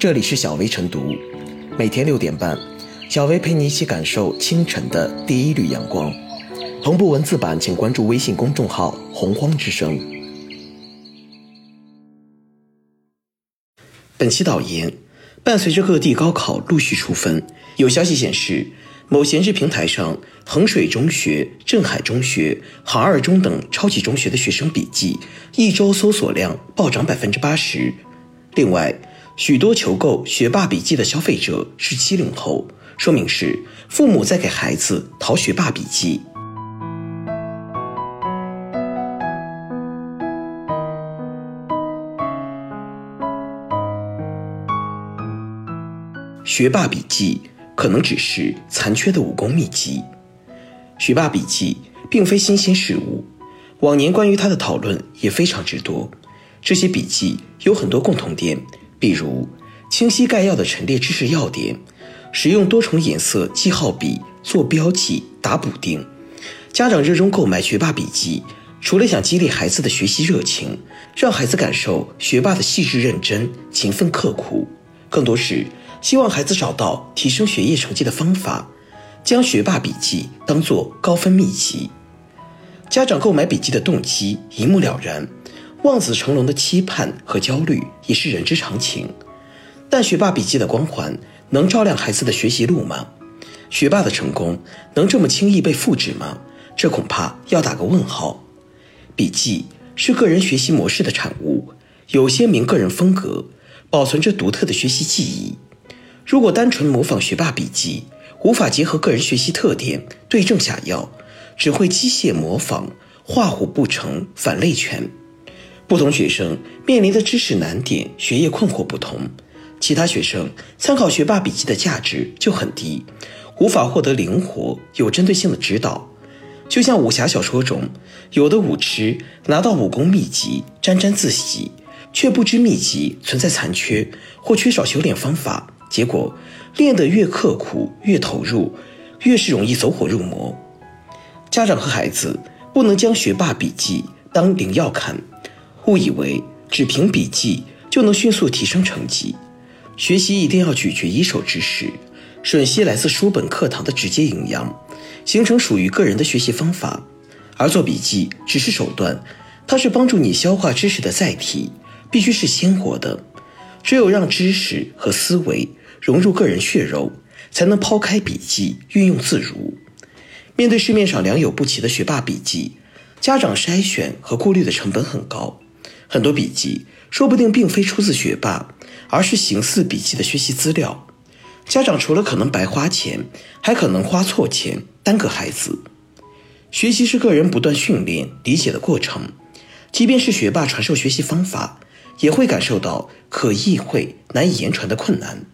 这里是小薇晨读，每天六点半，小薇陪你一起感受清晨的第一缕阳光。同步文字版，请关注微信公众号“洪荒之声”。本期导言：伴随着各地高考陆续出分，有消息显示，某闲置平台上，衡水中学、镇海中学、杭二中等超级中学的学生笔记一周搜索量暴涨百分之八十。另外，许多求购学霸笔记的消费者是七零后，说明是父母在给孩子淘学霸笔记。学霸笔记可能只是残缺的武功秘籍。学霸笔记并非新鲜事物，往年关于它的讨论也非常之多。这些笔记有很多共同点，比如清晰概要的陈列知识要点，使用多重颜色记号笔做标记打补丁。家长热衷购买学霸笔记，除了想激励孩子的学习热情，让孩子感受学霸的细致认真、勤奋刻苦，更多是。希望孩子找到提升学业成绩的方法，将学霸笔记当作高分秘籍。家长购买笔记的动机一目了然，望子成龙的期盼和焦虑也是人之常情。但学霸笔记的光环能照亮孩子的学习路吗？学霸的成功能这么轻易被复制吗？这恐怕要打个问号。笔记是个人学习模式的产物，有鲜明个人风格，保存着独特的学习记忆。如果单纯模仿学霸笔记，无法结合个人学习特点对症下药，只会机械模仿，画虎不成反类犬。不同学生面临的知识难点、学业困惑不同，其他学生参考学霸笔记的价值就很低，无法获得灵活有针对性的指导。就像武侠小说中，有的武痴拿到武功秘籍沾沾自喜，却不知秘籍存在残缺或缺少修炼方法。结果练得越刻苦、越投入，越是容易走火入魔。家长和孩子不能将学霸笔记当灵药看，误以为只凭笔记就能迅速提升成绩。学习一定要咀嚼一手知识，吮吸来自书本课堂的直接营养，形成属于个人的学习方法。而做笔记只是手段，它是帮助你消化知识的载体，必须是鲜活的。只有让知识和思维。融入个人血肉，才能抛开笔记运用自如。面对市面上良莠不齐的学霸笔记，家长筛选和过滤的成本很高。很多笔记说不定并非出自学霸，而是形似笔记的学习资料。家长除了可能白花钱，还可能花错钱，耽搁孩子。学习是个人不断训练理解的过程，即便是学霸传授学习方法，也会感受到可意会难以言传的困难。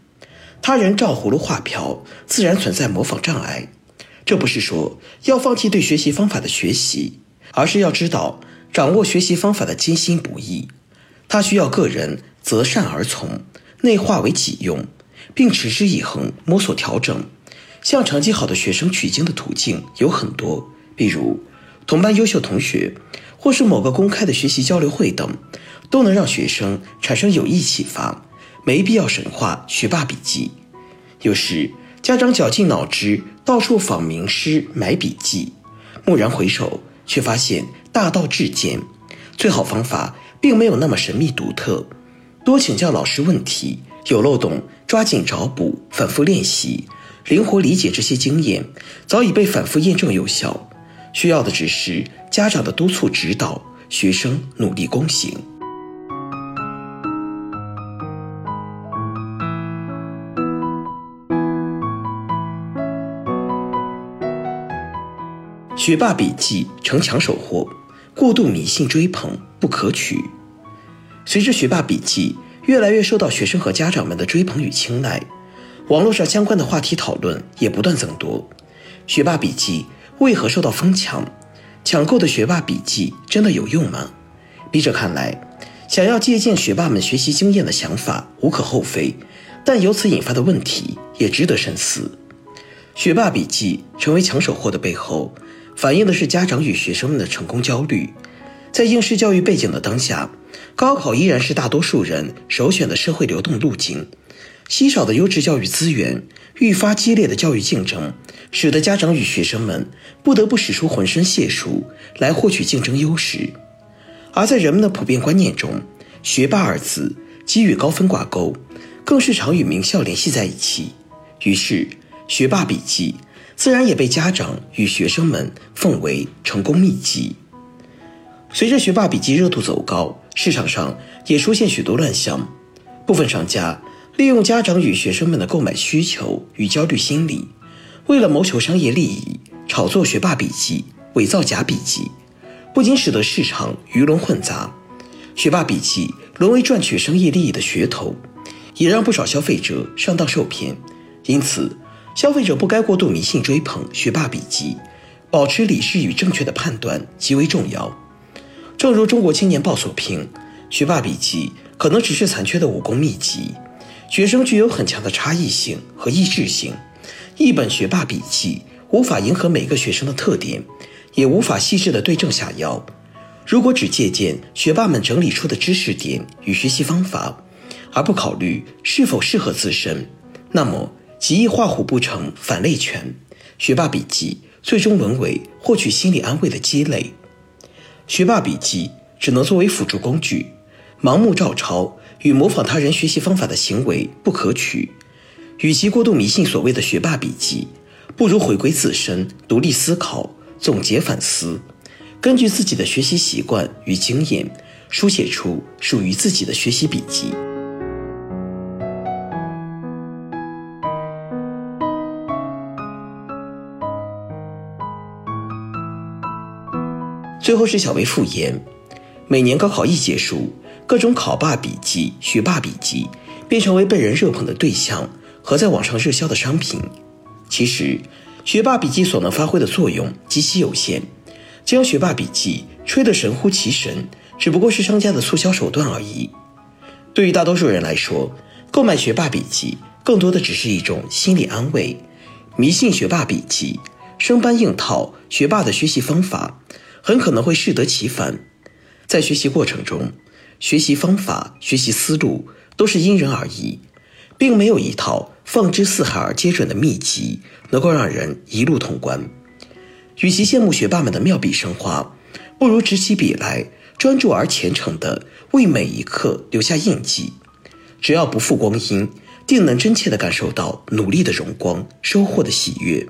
他人照葫芦画瓢，自然存在模仿障碍。这不是说要放弃对学习方法的学习，而是要知道掌握学习方法的艰辛不易。它需要个人择善而从，内化为己用，并持之以恒摸索调整。向成绩好的学生取经的途径有很多，比如同班优秀同学，或是某个公开的学习交流会等，都能让学生产生有益启发。没必要神化学霸笔记。有时家长绞尽脑汁到处访名师买笔记，蓦然回首，却发现大道至简。最好方法并没有那么神秘独特，多请教老师问题，有漏洞抓紧找补，反复练习，灵活理解这些经验，早已被反复验证有效。需要的只是家长的督促指导，学生努力躬行。学霸笔记成抢手货，过度迷信追捧不可取。随着学霸笔记越来越受到学生和家长们的追捧与青睐，网络上相关的话题讨论也不断增多。学霸笔记为何受到疯抢？抢购的学霸笔记真的有用吗？笔者看来，想要借鉴学霸们学习经验的想法无可厚非，但由此引发的问题也值得深思。学霸笔记成为抢手货的背后。反映的是家长与学生们的成功焦虑。在应试教育背景的当下，高考依然是大多数人首选的社会流动路径。稀少的优质教育资源，愈发激烈的教育竞争，使得家长与学生们不得不使出浑身解数来获取竞争优势。而在人们的普遍观念中，“学霸”二字既与高分挂钩，更是常与名校联系在一起。于是，学霸笔记自然也被家长与学生们奉为成功秘籍。随着学霸笔记热度走高，市场上也出现许多乱象。部分商家利用家长与学生们的购买需求与焦虑心理，为了谋求商业利益，炒作学霸笔记，伪造假笔记，不仅使得市场鱼龙混杂，学霸笔记沦为赚取商业利益的噱头，也让不少消费者上当受骗。因此，消费者不该过度迷信追捧学霸笔记，保持理智与正确的判断极为重要。正如《中国青年报》所评，学霸笔记可能只是残缺的武功秘籍，学生具有很强的差异性和异质性，一本学霸笔记无法迎合每个学生的特点，也无法细致的对症下药。如果只借鉴学霸们整理出的知识点与学习方法，而不考虑是否适合自身，那么。极易画虎不成反类犬，学霸笔记最终沦为获取心理安慰的鸡肋。学霸笔记只能作为辅助工具，盲目照抄与模仿他人学习方法的行为不可取。与其过度迷信所谓的学霸笔记，不如回归自身，独立思考，总结反思，根据自己的学习习惯与经验，书写出属于自己的学习笔记。最后是小薇复言，每年高考一结束，各种考霸笔记、学霸笔记便成为被人热捧的对象和在网上热销的商品。其实，学霸笔记所能发挥的作用极其有限，将学霸笔记吹得神乎其神，只不过是商家的促销手段而已。对于大多数人来说，购买学霸笔记更多的只是一种心理安慰，迷信学霸笔记，生搬硬套学霸的学习方法。很可能会适得其反，在学习过程中，学习方法、学习思路都是因人而异，并没有一套放之四海而皆准的秘籍能够让人一路通关。与其羡慕学霸们的妙笔生花，不如执起笔来，专注而虔诚地为每一刻留下印记。只要不负光阴，定能真切地感受到努力的荣光、收获的喜悦。